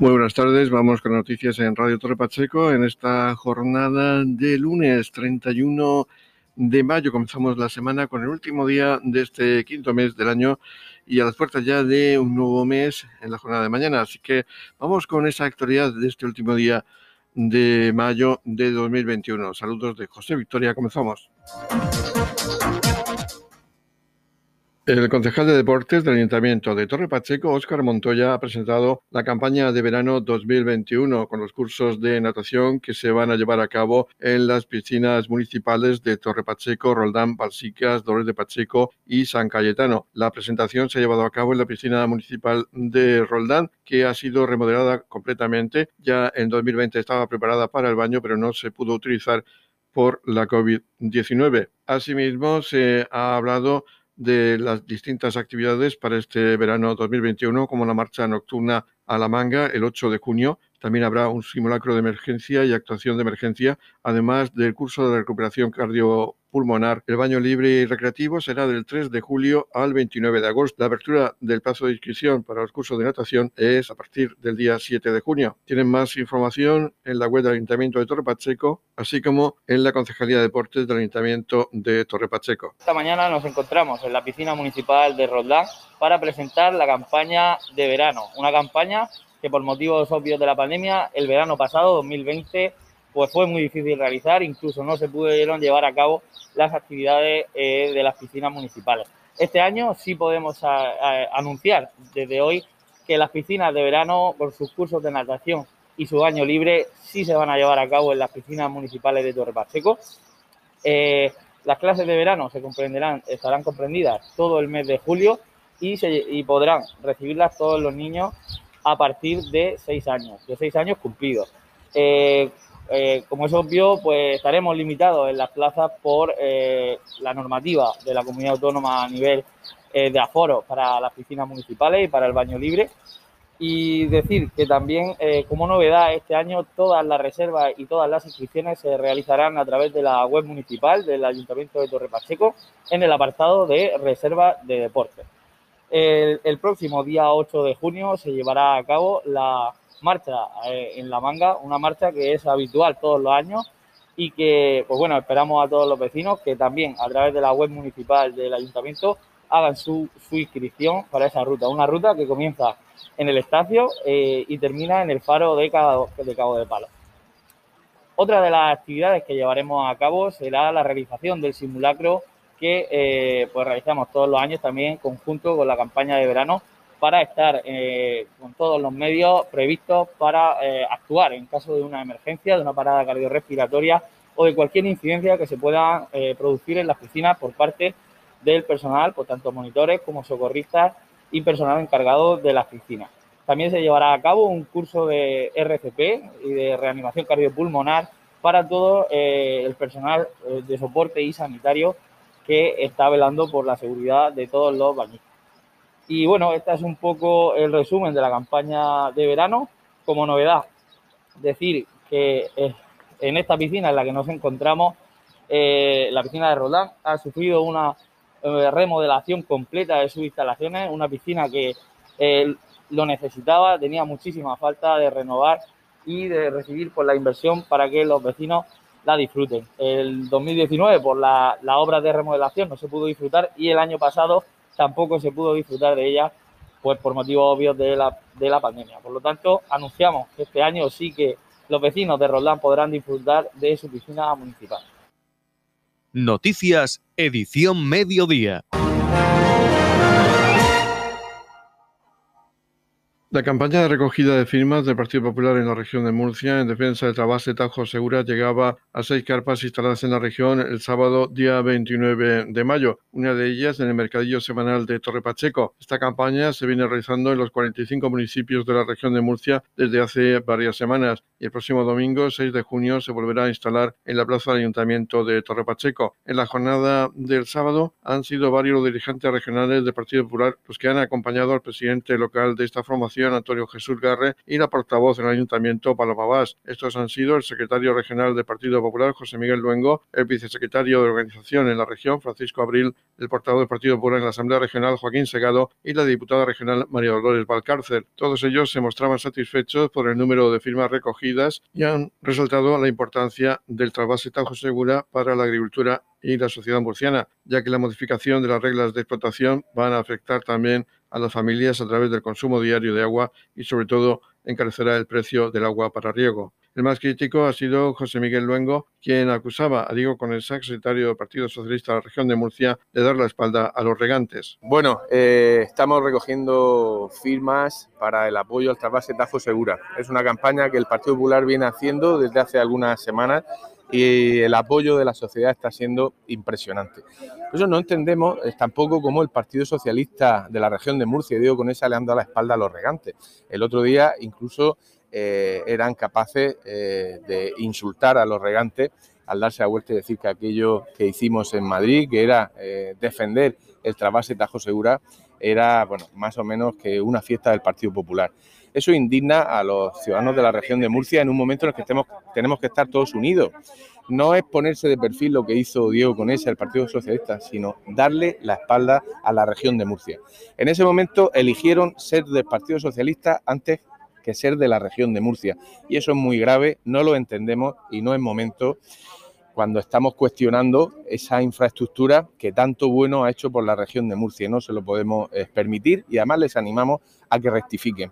Muy buenas tardes, vamos con noticias en Radio Torre Pacheco en esta jornada de lunes 31 de mayo. Comenzamos la semana con el último día de este quinto mes del año y a las puertas ya de un nuevo mes en la jornada de mañana. Así que vamos con esa actualidad de este último día de mayo de 2021. Saludos de José Victoria, comenzamos. El concejal de deportes del Ayuntamiento de Torre Pacheco, Óscar Montoya, ha presentado la campaña de verano 2021 con los cursos de natación que se van a llevar a cabo en las piscinas municipales de Torre Pacheco, Roldán, Balsicas, Dolores de Pacheco y San Cayetano. La presentación se ha llevado a cabo en la piscina municipal de Roldán, que ha sido remodelada completamente. Ya en 2020 estaba preparada para el baño, pero no se pudo utilizar por la COVID-19. Asimismo, se ha hablado de las distintas actividades para este verano 2021, como la marcha nocturna a la manga el 8 de junio. También habrá un simulacro de emergencia y actuación de emergencia, además del curso de recuperación cardio pulmonar. El baño libre y recreativo será del 3 de julio al 29 de agosto. La apertura del plazo de inscripción para los cursos de natación es a partir del día 7 de junio. Tienen más información en la web del Ayuntamiento de Torre Pacheco, así como en la Concejalía de Deportes del Ayuntamiento de Torre Pacheco. Esta mañana nos encontramos en la piscina municipal de Roldán para presentar la campaña de verano, una campaña que por motivos obvios de la pandemia, el verano pasado, 2020, pues fue muy difícil realizar, incluso no se pudieron llevar a cabo las actividades eh, de las piscinas municipales. Este año sí podemos anunciar desde hoy que las piscinas de verano, por sus cursos de natación y su baño libre, sí se van a llevar a cabo en las piscinas municipales de Torre. Eh, las clases de verano se comprenderán, estarán comprendidas todo el mes de julio y, y podrán recibirlas todos los niños a partir de seis años, de seis años cumplidos. Eh, eh, como es obvio, pues estaremos limitados en las plazas por eh, la normativa de la comunidad autónoma a nivel de aforo para las piscinas municipales y para el baño libre. Y decir que también, como novedad, este año todas las reservas y todas las inscripciones se realizarán a través de la web municipal del Ayuntamiento de Torre Pacheco en el apartado de reserva de deportes. El, próximo día 8 de junio se llevará a cabo la marcha eh, en La Manga, una marcha que es habitual todos los años y que, pues bueno, esperamos a todos los vecinos que también a través de la web municipal del ayuntamiento hagan su, inscripción para esa ruta. Una ruta que comienza en el estacio eh, y termina en el faro de Cabo de, Cabo de Palo. Otra de las actividades que llevaremos a cabo será la realización del simulacro que eh, pues realizamos todos los años también conjunto con la campaña de verano para estar eh, con todos los medios previstos para eh, actuar en caso de una emergencia, de una parada cardiorrespiratoria o de cualquier incidencia que se pueda producir en las piscinas por parte del personal, por tanto monitores como socorristas y personal encargado de las piscinas. También se llevará a cabo un curso de RCP y de reanimación cardiopulmonar para todo el personal de soporte y sanitario que está velando por la seguridad de todos los bañistas. Y bueno, este es un poco el resumen de la campaña de verano. Como novedad, decir que eh, en esta piscina en la que nos encontramos, eh, la piscina de Roldán ha sufrido una eh, remodelación completa de sus instalaciones, una piscina que lo necesitaba, tenía muchísima falta de renovar y de recibir por la inversión para que los vecinos la disfruten. El 2019 por la, obra de remodelación no se pudo disfrutar y el año pasado tampoco se pudo disfrutar de ella pues por motivos obvios de la, de la pandemia. Por lo tanto, anunciamos que este año sí que los vecinos de Roldán podrán disfrutar de su piscina municipal. Noticias, edición mediodía. La campaña de recogida de firmas del Partido Popular en la región de Murcia en defensa del Trabase Tajo Segura llegaba a seis carpas instaladas en la región el sábado día 29 de mayo, una de ellas en el mercadillo semanal de Torre Pacheco. Esta campaña se viene realizando en los 45 municipios de la región de Murcia desde hace varias semanas y el próximo domingo 6 de junio se volverá a instalar en la plaza del Ayuntamiento de Torre Pacheco. En la jornada del sábado han sido varios dirigentes regionales del Partido Popular los que han acompañado al presidente local de esta formación Antonio Jesús Garre, y la portavoz del Ayuntamiento, Paloma. Estos han sido el secretario regional del Partido Popular, José Miguel Luengo, el vicesecretario de Organización en la región, Francisco Abril, el portavoz del Partido Popular en la Asamblea Regional, Joaquín Segado, y la diputada regional, María Dolores Valcárcel. Todos ellos se mostraban satisfechos por el número de firmas recogidas y han resaltado la importancia del trasvase Tajo Segura para la agricultura y la sociedad murciana, ya que la modificación de las reglas de explotación van a afectar también a las familias a través del consumo diario de agua y sobre todo encarecerá el precio del agua para riego. El más crítico ha sido José Miguel Luengo, quien acusaba a Diego Conesa, secretario del Partido Socialista de la región de Murcia, de dar la espalda a los regantes. Bueno, eh, estamos recogiendo firmas para el apoyo al trasvase Tajo Segura. Es una campaña que el Partido Popular viene haciendo desde hace algunas semanas y el apoyo de la sociedad está siendo impresionante. Por eso no entendemos eh, tampoco cómo el Partido Socialista de la región de Murcia, digo con esa, le han dado la espalda a los regantes. El otro día incluso eh, eran capaces eh, de insultar a los regantes al darse la vuelta y decir que aquello que hicimos en Madrid, que era defender el trasvase Tajo Segura, era bueno, más o menos que una fiesta del Partido Popular. Eso indigna a los ciudadanos de la región de Murcia en un momento en el que tenemos que estar todos unidos. No es ponerse de perfil lo que hizo Diego con ese, el Partido Socialista, sino darle la espalda a la región de Murcia. En ese momento eligieron ser del Partido Socialista antes que ser de la región de Murcia. Y eso es muy grave, no lo entendemos y no es momento cuando estamos cuestionando esa infraestructura que tanto bueno ha hecho por la región de Murcia. No se lo podemos eh, permitir y además les animamos a que rectifiquen.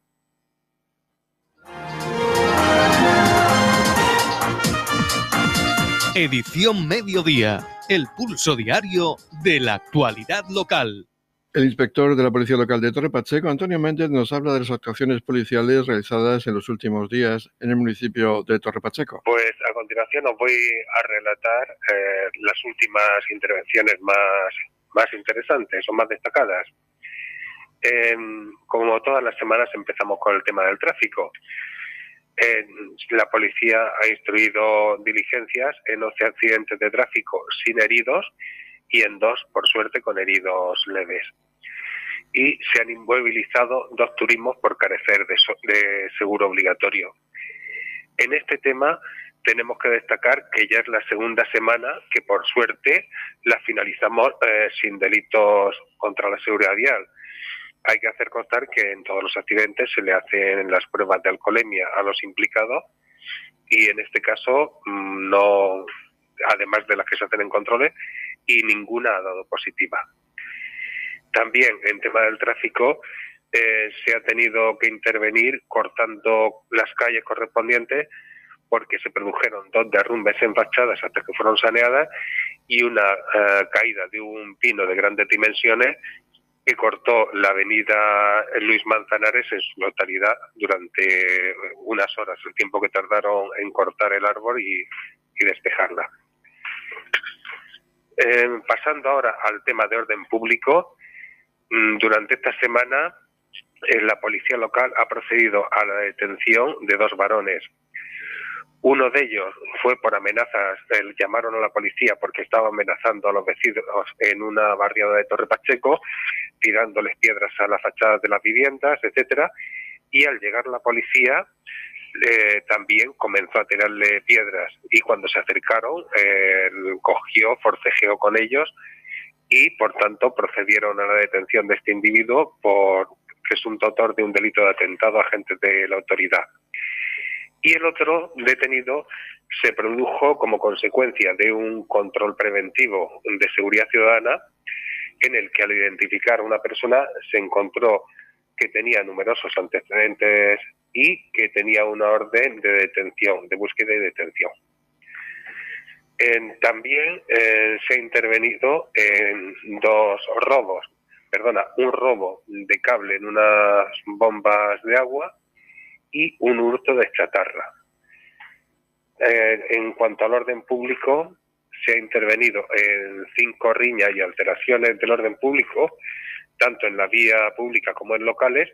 Edición Mediodía, el pulso diario de la actualidad local. El inspector de la Policía Local de Torre Pacheco, Antonio Méndez, nos habla de las actuaciones policiales realizadas en los últimos días en el municipio de Torre Pacheco. Pues a continuación os voy a relatar eh, las últimas intervenciones más, más interesantes o más destacadas. como todas las semanas empezamos con el tema del tráfico la policía ha instruido diligencias en 11 accidentes de tráfico sin heridos y en dos, por suerte, con heridos leves. Y se han inmovilizado dos turismos por carecer de, seguro obligatorio. En este tema tenemos que destacar que ya es la segunda semana que, por suerte, la finalizamos eh, sin delitos contra la seguridad vial hay que hacer constar que en todos los accidentes se le hacen las pruebas de alcoholemia a los implicados y en este caso mm, no, además de las que se hacen en controles, y ninguna ha dado positiva. También en tema del tráfico eh, se ha tenido que intervenir cortando las calles correspondientes porque se produjeron dos derrumbes en fachadas hasta que fueron saneadas y una eh, caída de un pino de grandes dimensiones que cortó la avenida Luis Manzanares en su totalidad durante unas horas, el tiempo que tardaron en cortar el árbol y, despejarla. Eh, pasando ahora al tema de orden público, mm, durante esta semana eh, la policía local ha procedido a la detención de dos varones uno de ellos fue por amenazas, llamaron a la policía porque estaba amenazando a los vecinos en una barriada de Torre Pacheco, tirándoles piedras a las fachadas de las viviendas, etcétera, y al llegar la policía eh, también comenzó a tirarle piedras. Y cuando se acercaron eh, cogió, forcejeó con ellos y por tanto procedieron a la detención de este individuo por presunto autor de un delito de atentado a agentes de la autoridad y el otro detenido se produjo como consecuencia de un control preventivo de seguridad ciudadana en el que al identificar a una persona se encontró que tenía numerosos antecedentes y que tenía una orden de detención, de búsqueda y detención. también eh, se ha intervenido en dos robos, perdona, un robo de cable en unas bombas de agua y un hurto de chatarra. Eh, en cuanto al orden público, se ha intervenido en cinco riñas y alteraciones del orden público, tanto en la vía pública como en locales,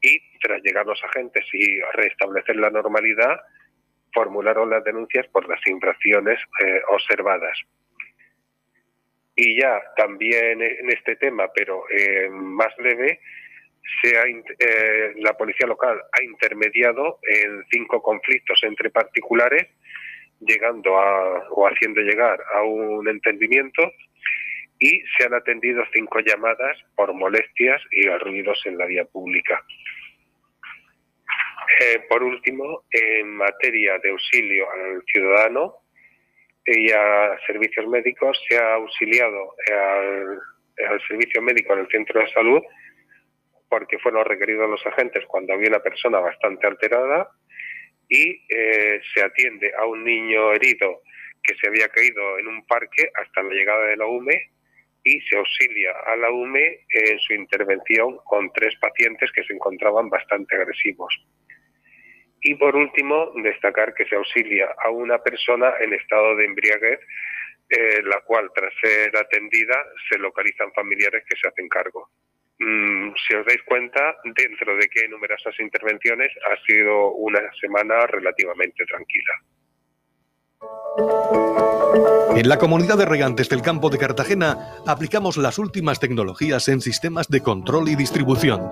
y tras llegar los agentes y restablecer la normalidad, formularon las denuncias por las infracciones eh, observadas. Y ya también en este tema, pero más leve, eh, la policía local ha intermediado en cinco conflictos entre particulares, llegando a, o haciendo llegar a un entendimiento y se han atendido cinco llamadas por molestias y ruidos en la vía pública. Eh, por último, en materia de auxilio al ciudadano y a servicios médicos, se ha auxiliado al, al servicio médico en el centro de salud porque fueron requeridos los agentes cuando había una persona bastante alterada y eh, se atiende a un niño herido que se había caído en un parque hasta la llegada de la UME y se auxilia a la UME en su intervención con tres pacientes que se encontraban bastante agresivos. Y por último, destacar que se auxilia a una persona en estado de embriaguez, eh, la cual tras ser atendida se localizan familiares que se hacen cargo. Mm, si os dais cuenta, dentro de que hay numerosas intervenciones, ha sido una semana relativamente tranquila. En la comunidad de regantes del campo de Cartagena aplicamos las últimas tecnologías en sistemas de control y distribución,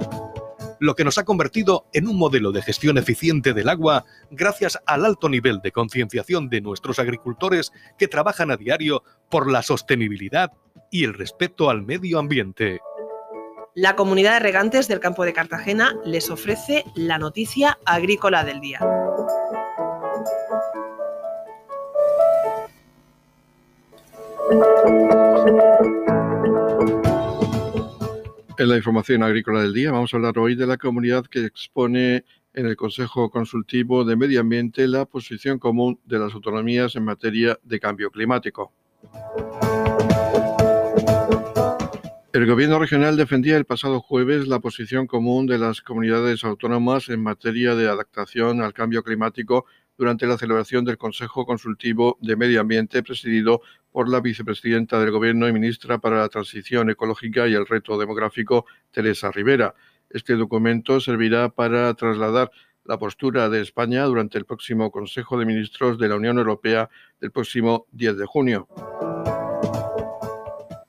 lo que nos ha convertido en un modelo de gestión eficiente del agua gracias al alto nivel de concienciación de nuestros agricultores que trabajan a diario por la sostenibilidad y el respeto al medio ambiente. La comunidad de regantes del campo de Cartagena les ofrece la noticia agrícola del día. En la información agrícola del día vamos a hablar hoy de la comunidad que expone en el Consejo Consultivo de Medio Ambiente la posición común de las autonomías en materia de cambio climático. El Gobierno regional defendía el pasado jueves la posición común de las comunidades autónomas en materia de adaptación al cambio climático durante la celebración del Consejo Consultivo de Medio Ambiente presidido por la vicepresidenta del Gobierno y ministra para la Transición Ecológica y el Reto Demográfico, Teresa Rivera. Este documento servirá para trasladar la postura de España durante el próximo Consejo de Ministros de la Unión Europea del próximo 10 de junio.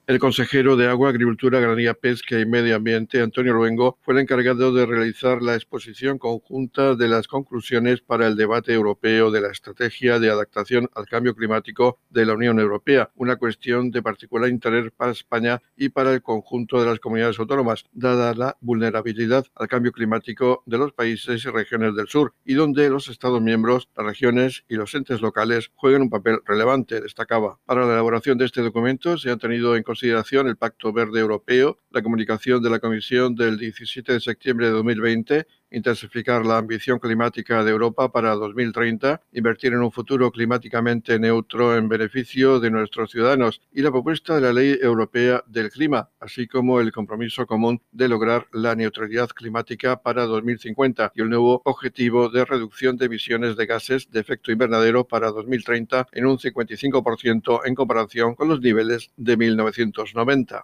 El consejero de Agua, Agricultura, Ganadería, Pesca y Medio Ambiente, Antonio Luengo, fue el encargado de realizar la exposición conjunta de las conclusiones para el debate europeo de la estrategia de adaptación al cambio climático de la Unión Europea, una cuestión de particular interés para España y para el conjunto de las comunidades autónomas, dada la vulnerabilidad al cambio climático de los países y regiones del sur, y donde los Estados miembros, las regiones y los entes locales juegan un papel relevante, destacaba. Para la elaboración de este documento se han tenido en consideración el Pacto Verde Europeo, la comunicación de la Comisión del 17 de septiembre de 2020 intensificar la ambición climática de Europa para 2030, invertir en un futuro climáticamente neutro en beneficio de nuestros ciudadanos y la propuesta de la Ley Europea del Clima, así como el compromiso común de lograr la neutralidad climática para 2050 y el nuevo objetivo de reducción de emisiones de gases de efecto invernadero para 2030 en un 55% en comparación con los niveles de 1990.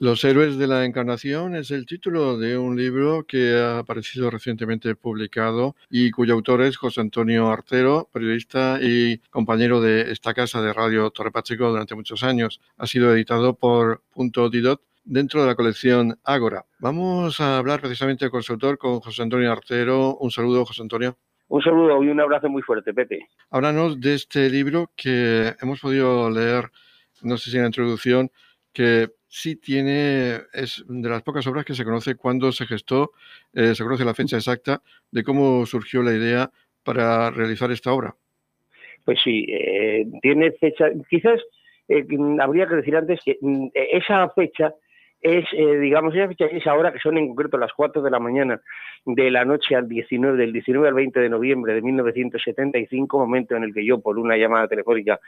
Los héroes de la encarnación es el título de un libro que ha aparecido recientemente publicado y cuyo autor es José Antonio Artero, periodista y compañero de esta casa de Radio Torre Pacheco durante muchos años. Ha sido editado por Punto Didot dentro de la colección Ágora. Vamos a hablar precisamente con su autor, con José Antonio Artero. Un saludo, José Antonio. Un saludo y un abrazo muy fuerte, Pepe. Háblanos de este libro que hemos podido leer, no sé si en la introducción, que sí tiene, es de las pocas obras que se conoce cuándo se gestó, eh, se conoce la fecha exacta de cómo surgió la idea para realizar esta obra. Pues sí, eh, tiene fecha, quizás eh, habría que decir antes que mm, esa fecha es, digamos, esa fecha es ahora que son en concreto las 4 de la mañana de la noche al 19, del 19 al 20 de noviembre de 1975, momento en el que yo por una llamada telefónica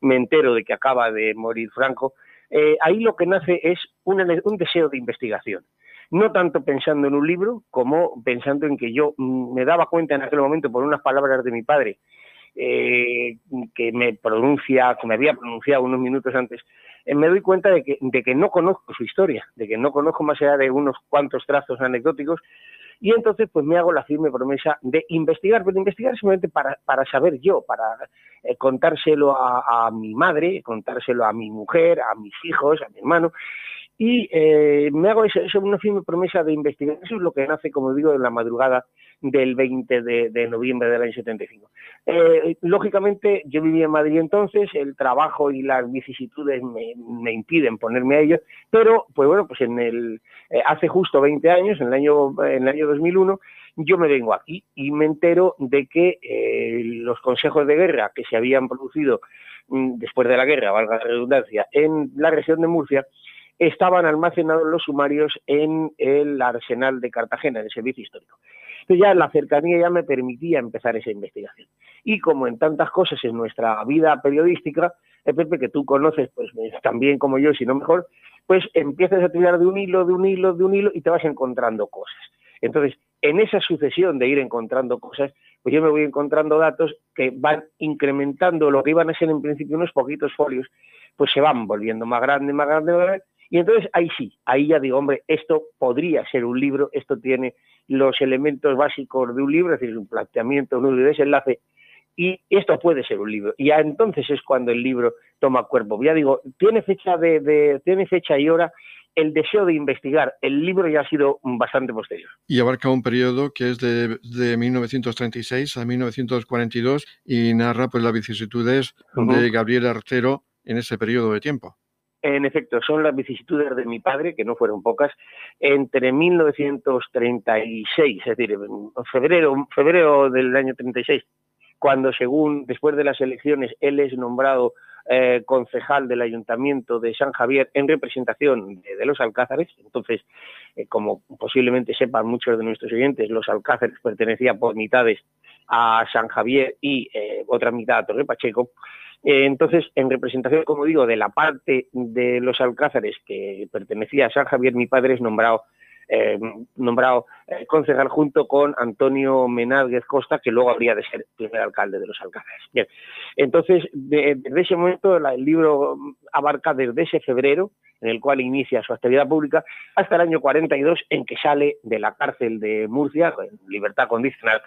me entero de que acaba de morir Franco, eh, ahí lo que nace es un, deseo de investigación. no tanto pensando en un libro como pensando en que yo mm, me daba cuenta en aquel momento por unas palabras de mi padre eh, que me pronuncia, que me había pronunciado unos minutos antes, eh, me doy cuenta de que, no conozco su historia, de que no conozco más allá de unos cuantos trazos anecdóticos, y entonces pues me hago la firme promesa de investigar, pero investigar simplemente para saber yo, para eh, contárselo a, mi madre, contárselo a mi mujer, a mis hijos, a mi hermano, y eh, me hago eso, eso, una firme promesa de investigar. Eso es lo que nace, como digo, en la madrugada del 20 de, noviembre del año 75. Eh, lógicamente, yo vivía en Madrid entonces, el trabajo y las vicisitudes me, me impiden ponerme a ello, pero, pues bueno, pues en el, eh, hace justo 20 años, en el año, en el año 2001, yo me vengo aquí y me entero de que eh, los consejos de guerra que se habían producido mm, después de la guerra, valga la redundancia, en la región de Murcia, estaban almacenados los sumarios en el arsenal de Cartagena, en el servicio histórico. Entonces ya la cercanía ya me permitía empezar esa investigación. Y como en tantas cosas en nuestra vida periodística, eh, Pepe, que tú conoces pues tan bien como yo, si no mejor, pues empiezas a tirar de un hilo, de un hilo, de un hilo y te vas encontrando cosas. Entonces, en esa sucesión de ir encontrando cosas, pues yo me voy encontrando datos que van incrementando lo que iban a ser en principio unos poquitos folios, pues se van volviendo más grandes, más grandes, más grandes, y entonces ahí sí, ahí ya digo, hombre, esto podría ser un libro, esto tiene los elementos básicos de un libro, es decir, un planteamiento, un desenlace, y esto puede ser un libro. Y ya entonces es cuando el libro toma cuerpo. Ya digo, tiene fecha de, de tiene fecha y hora el deseo de investigar. El libro ya ha sido bastante posterior. Y abarca un periodo que es de, de 1936 a 1942 y narra pues las vicisitudes uh -huh. de Gabriel Artero en ese periodo de tiempo. En efecto, son las vicisitudes de mi padre, que no fueron pocas, entre 1936, es decir, en febrero, febrero del año 36, cuando según después de las elecciones él es nombrado eh, concejal del Ayuntamiento de San Javier en representación de, los Alcázares. Entonces, eh, como posiblemente sepan muchos de nuestros oyentes, los Alcázares pertenecían por mitades a San Javier y eh, otra mitad a Torre Pacheco. Entonces, en representación, como digo, de la parte de los Alcázares que pertenecía a San Javier, mi padre es nombrado eh, nombrado eh, concejal junto con Antonio Menázguez Costa, que luego habría de ser primer alcalde de los Alcázares. Bien, entonces, de, desde ese momento, el libro abarca desde ese febrero, en el cual inicia su actividad pública, hasta el año 42, en que sale de la cárcel de Murcia, en libertad condicional,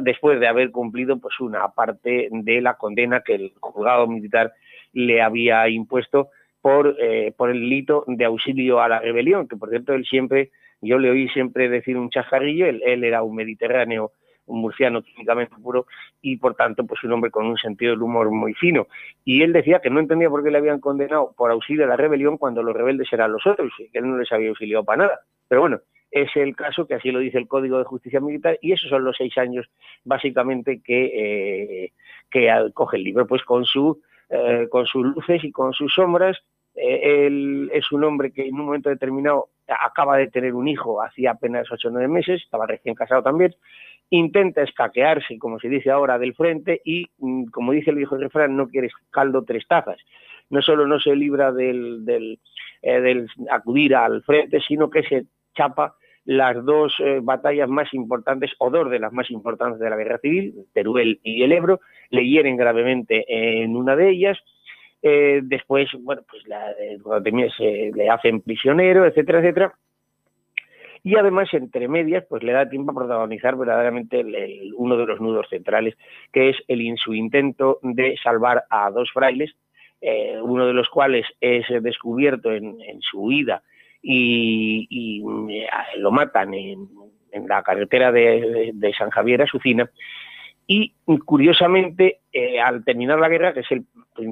después de haber cumplido pues una parte de la condena que el juzgado militar le había impuesto por, eh, por el delito de auxilio a la rebelión, que por cierto él siempre, yo le oí siempre decir un chascarrillo, él, él era un mediterráneo, un murciano químicamente puro y por tanto pues un hombre con un sentido del humor muy fino. Y él decía que no entendía por qué le habían condenado por auxilio a la rebelión cuando los rebeldes eran los otros, y que él no les había auxiliado para nada. Pero bueno, es el caso que así lo dice el Código de Justicia Militar y esos son los seis años básicamente que, eh, coge el libro, pues con, su, eh, con sus luces y con sus sombras. Eh, él es un hombre que en un momento determinado acaba de tener un hijo hacía apenas ocho o nueve meses, estaba recién casado también, intenta escaquearse, como se dice ahora, del frente y, mm, como dice el viejo refrán, no quieres caldo tres tazas. No solo no se libra del, del, eh, acudir al frente, sino que se chapa las dos eh, batallas más importantes, o dos de las más importantes de la guerra civil, Teruel y el Ebro, le hieren gravemente en una de ellas, eh, después, bueno, pues la, eh, se le hacen prisionero, etcétera, etcétera, y además, entre medias, pues le da tiempo a protagonizar verdaderamente uno de los nudos centrales, que es el, su intento de salvar a dos frailes, eh, uno de los cuales es descubierto en, su huida y, lo matan en, la carretera de, de, de, San Javier a Sucina. Y curiosamente, eh, al terminar la guerra, que es el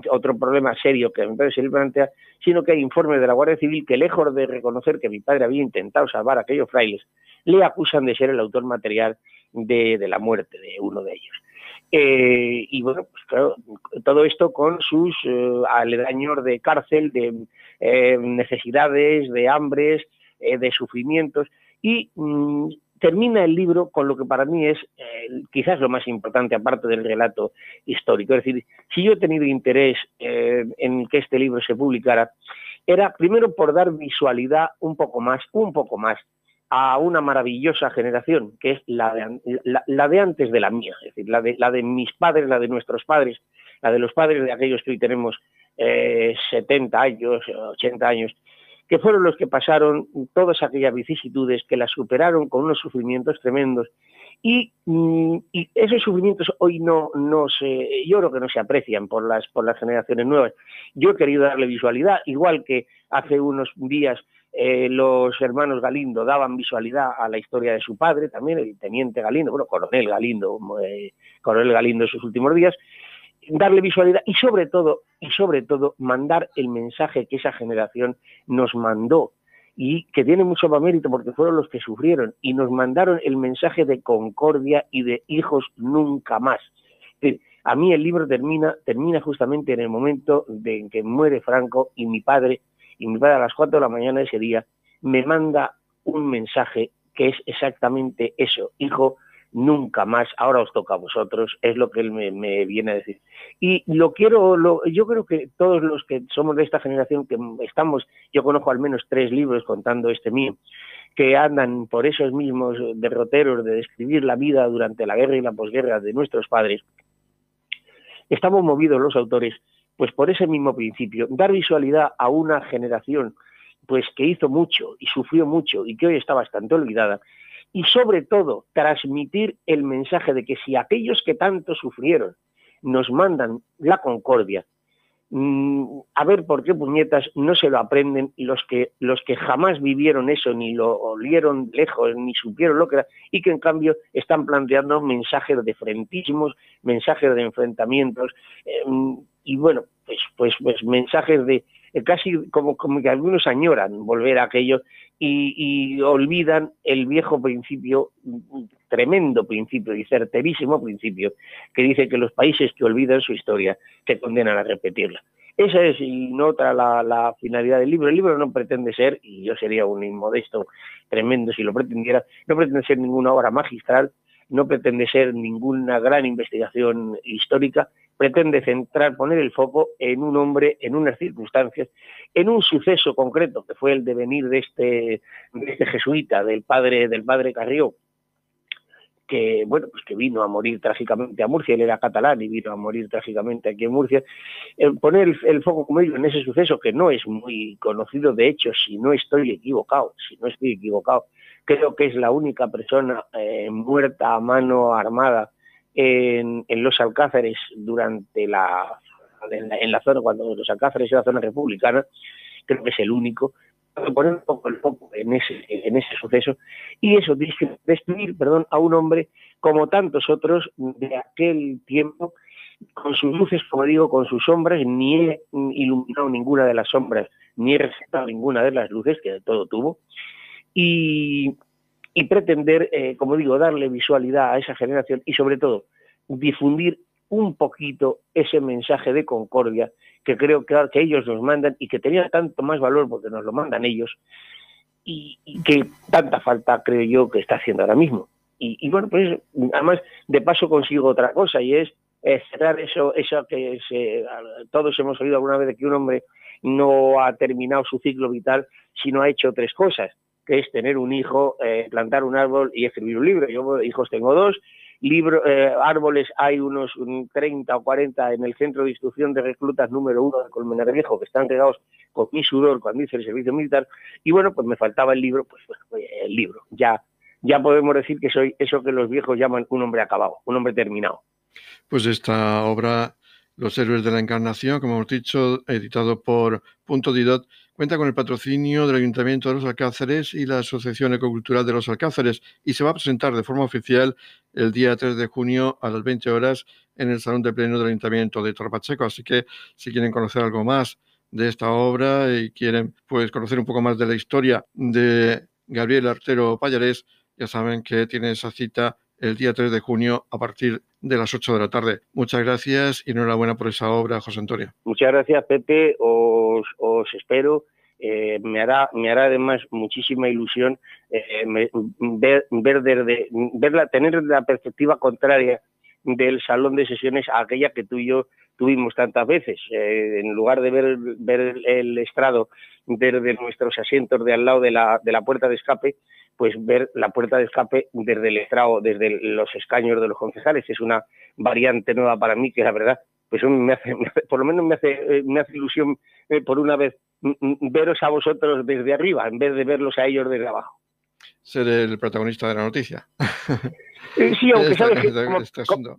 otro problema serio que entonces se le plantea, sino que hay informes de la Guardia Civil que, lejos de reconocer que mi padre había intentado salvar a aquellos frailes, le acusan de ser el autor material de, la muerte de uno de ellos. Eh, y bueno, pues claro, todo esto con sus eh, aledaños de cárcel, de eh, necesidades, de hambres, de sufrimientos, y mmm, termina el libro con lo que para mí es eh, quizás lo más importante, aparte del relato histórico. Es decir, si yo he tenido interés eh, en que este libro se publicara, era primero por dar visualidad un poco más, un poco más a una maravillosa generación, que es la de, la, de antes de la mía, es decir, la de, mis padres, la de nuestros padres, la de los padres de aquellos que hoy tenemos 70 eh, años, 80 años, que fueron los que pasaron todas aquellas vicisitudes, que las superaron con unos sufrimientos tremendos. Y, mm, esos sufrimientos hoy no, no se, yo creo que no se aprecian por las, por las generaciones nuevas. Yo he querido darle visualidad, igual que hace unos días eh, los hermanos Galindo daban visualidad a la historia de su padre, también el teniente Galindo, bueno, coronel Galindo, eh, coronel Galindo en sus últimos días, darle visualidad y sobre todo, y sobre todo, mandar el mensaje que esa generación nos mandó y que tiene mucho mérito porque fueron los que sufrieron y nos mandaron el mensaje de concordia y de hijos nunca más. a mí el libro termina, termina justamente en el momento de en que muere Franco y mi padre y mi padre a las 4 de la mañana de ese día me manda un mensaje que es exactamente eso, hijo, nunca más, ahora os toca a vosotros, es lo que él me, viene a decir. Y lo quiero, lo, yo creo que todos los que somos de esta generación, que estamos, yo conozco al menos tres libros contando este mío, que andan por esos mismos derroteros de describir la vida durante la guerra y la posguerra de nuestros padres, estamos movidos los autores pues por ese mismo principio, dar visualidad a una generación pues que hizo mucho y sufrió mucho y que hoy está bastante olvidada, y sobre todo transmitir el mensaje de que si aquellos que tanto sufrieron nos mandan la concordia, mm, a ver por qué puñetas no se lo aprenden los que, los que jamás vivieron eso, ni lo olieron lejos, ni supieron lo que era, y que en cambio están planteando mensajes de frentismos, mensajes de enfrentamientos, em, y bueno, pues, pues, pues mensajes de eh, casi como, como que algunos añoran volver a aquello y, olvidan el viejo principio, tremendo principio y certerísimo principio, que dice que los países que olvidan su historia se condenan a repetirla. Esa es y no otra la, la, finalidad del libro. El libro no pretende ser, y yo sería un inmodesto tremendo si lo pretendiera, no pretende ser ninguna obra magistral, no pretende ser ninguna gran investigación histórica, pretende centrar, poner el foco en un hombre, en unas circunstancias, en un suceso concreto, que fue el devenir de este, de este jesuita, del padre, del padre Carrió, que bueno, pues que vino a morir trágicamente a Murcia, él era catalán y vino a morir trágicamente aquí en Murcia, poner el, foco, como digo, en ese suceso que no es muy conocido, de hecho, si no estoy equivocado, si no estoy equivocado, creo que es la única persona eh, muerta a mano armada en, los Alcázares durante la en, la, zona, cuando los Alcázares era zona republicana, creo que es el único, poner un poco en ese, en ese suceso, y eso, destruir perdón, a un hombre como tantos otros de aquel tiempo, con sus luces, como digo, con sus sombras, ni he iluminado ninguna de las sombras, ni he resaltado ninguna de las luces, que de todo tuvo, y, y pretender, eh, como digo, darle visualidad a esa generación y sobre todo difundir un poquito ese mensaje de concordia que creo que, ellos nos mandan y que tenía tanto más valor porque nos lo mandan ellos y, que tanta falta creo yo que está haciendo ahora mismo. Y, bueno, pues además de paso consigo otra cosa y es cerrar eso, eso que todos hemos oído alguna vez de que un hombre no ha terminado su ciclo vital si no ha hecho tres cosas que es tener un hijo, eh, plantar un árbol y escribir un libro. Yo hijos tengo dos, eh, árboles hay unos 30 o 40 en el centro de instrucción de reclutas número uno de Colmenar Viejo que están regados con mi sudor cuando hice el servicio militar y bueno, pues me faltaba el libro, pues bueno, pues, el libro. Ya, ya podemos decir que soy eso que los viejos llaman un hombre acabado, un hombre terminado. Pues esta obra, Los héroes de la encarnación, como hemos dicho, editado por Punto Didot, Cuenta con el patrocinio del Ayuntamiento de los Alcázares y la Asociación Ecocultural de los Alcázares y se va a presentar de forma oficial el día 3 de junio a las 20 horas en el Salón de Pleno del Ayuntamiento de Torpacheco. Así que si quieren conocer algo más de esta obra y quieren pues conocer un poco más de la historia de Gabriel Artero Payarés, ya saben que tiene esa cita el día 3 de junio a partir de las 8 de la tarde. Muchas gracias y enhorabuena por esa obra, José Antonio. Muchas gracias, Pepe. Os, espero. Eh, me hará me hará además muchísima ilusión eh, ver, ver desde verla tener la perspectiva contraria del salón de sesiones aquella que tú y yo tuvimos tantas veces. Eh, en lugar de ver, ver el estrado desde nuestros asientos de al lado de la, de la puerta de escape, pues ver la puerta de escape desde el estrado, desde los escaños de los concejales. Es una variante nueva para mí que la verdad, pues me hace, por lo menos me hace, eh, me hace ilusión eh, por una vez veros a vosotros desde arriba en vez de verlos a ellos desde abajo. Ser el protagonista de la noticia. Sí, aunque sabes que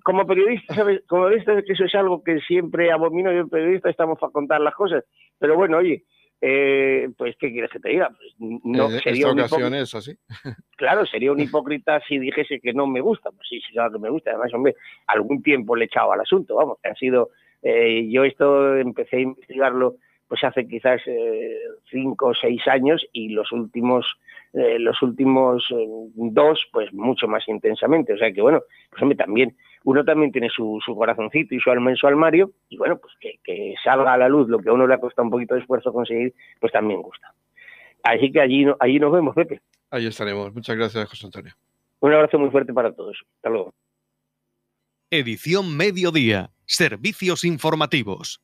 como, periodista, sabes, como periodista que eso es algo que siempre abomino, yo periodista estamos para contar las cosas, pero bueno, oye, eh, pues ¿qué quieres que te diga? Pues, no, sería un así. Claro, sería un hipócrita si dijese que no me gusta, pues sí, sí, claro que me gusta, además, hombre, algún tiempo le he echado al asunto, vamos, que han sido, eh, yo esto empecé a investigarlo pues hace quizás eh, cinco o seis años y los últimos eh, los últimos eh, dos pues mucho más intensamente. O sea que bueno pues hombre también uno también tiene su, su corazoncito y su alma en su armario y bueno pues que, salga a la luz lo que a uno le ha costado un poquito de esfuerzo conseguir pues también gusta. Así que allí allí nos vemos Pepe. Ahí estaremos. Muchas gracias José Antonio. Un abrazo muy fuerte para todos. Hasta luego. Edición mediodía. Servicios informativos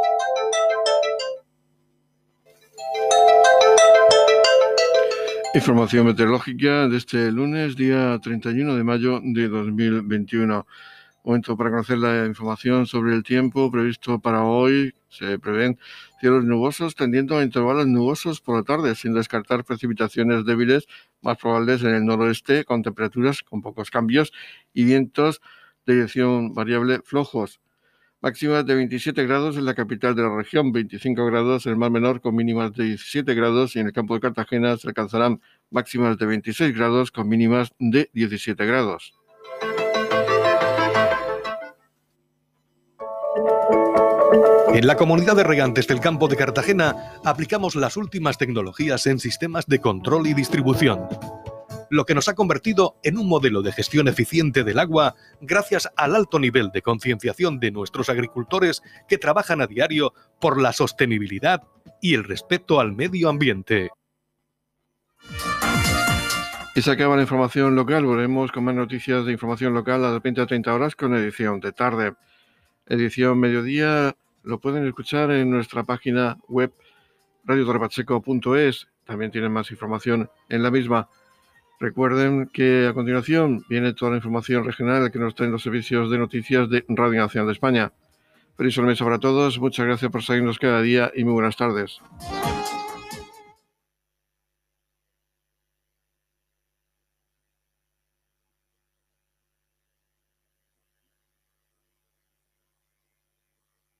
Información meteorológica de este lunes, día 31 de mayo de 2021. Momento para conocer la información sobre el tiempo previsto para hoy. Se prevén cielos nubosos tendiendo a intervalos nubosos por la tarde, sin descartar precipitaciones débiles más probables en el noroeste, con temperaturas con pocos cambios y vientos de dirección variable flojos máximas de 27 grados en la capital de la región, 25 grados en el mar menor con mínimas de 17 grados y en el campo de Cartagena se alcanzarán máximas de 26 grados con mínimas de 17 grados. En la comunidad de regantes del campo de Cartagena aplicamos las últimas tecnologías en sistemas de control y distribución lo que nos ha convertido en un modelo de gestión eficiente del agua gracias al alto nivel de concienciación de nuestros agricultores que trabajan a diario por la sostenibilidad y el respeto al medio ambiente. Y se acaba la información local. Volvemos con más noticias de información local a las 20 a 30 horas con edición de tarde. Edición mediodía lo pueden escuchar en nuestra página web radiotorrepacheco.es. También tienen más información en la misma. Recuerden que a continuación viene toda la información regional que nos traen los servicios de noticias de Radio Nacional de España. Feliz mes para todos, muchas gracias por seguirnos cada día y muy buenas tardes.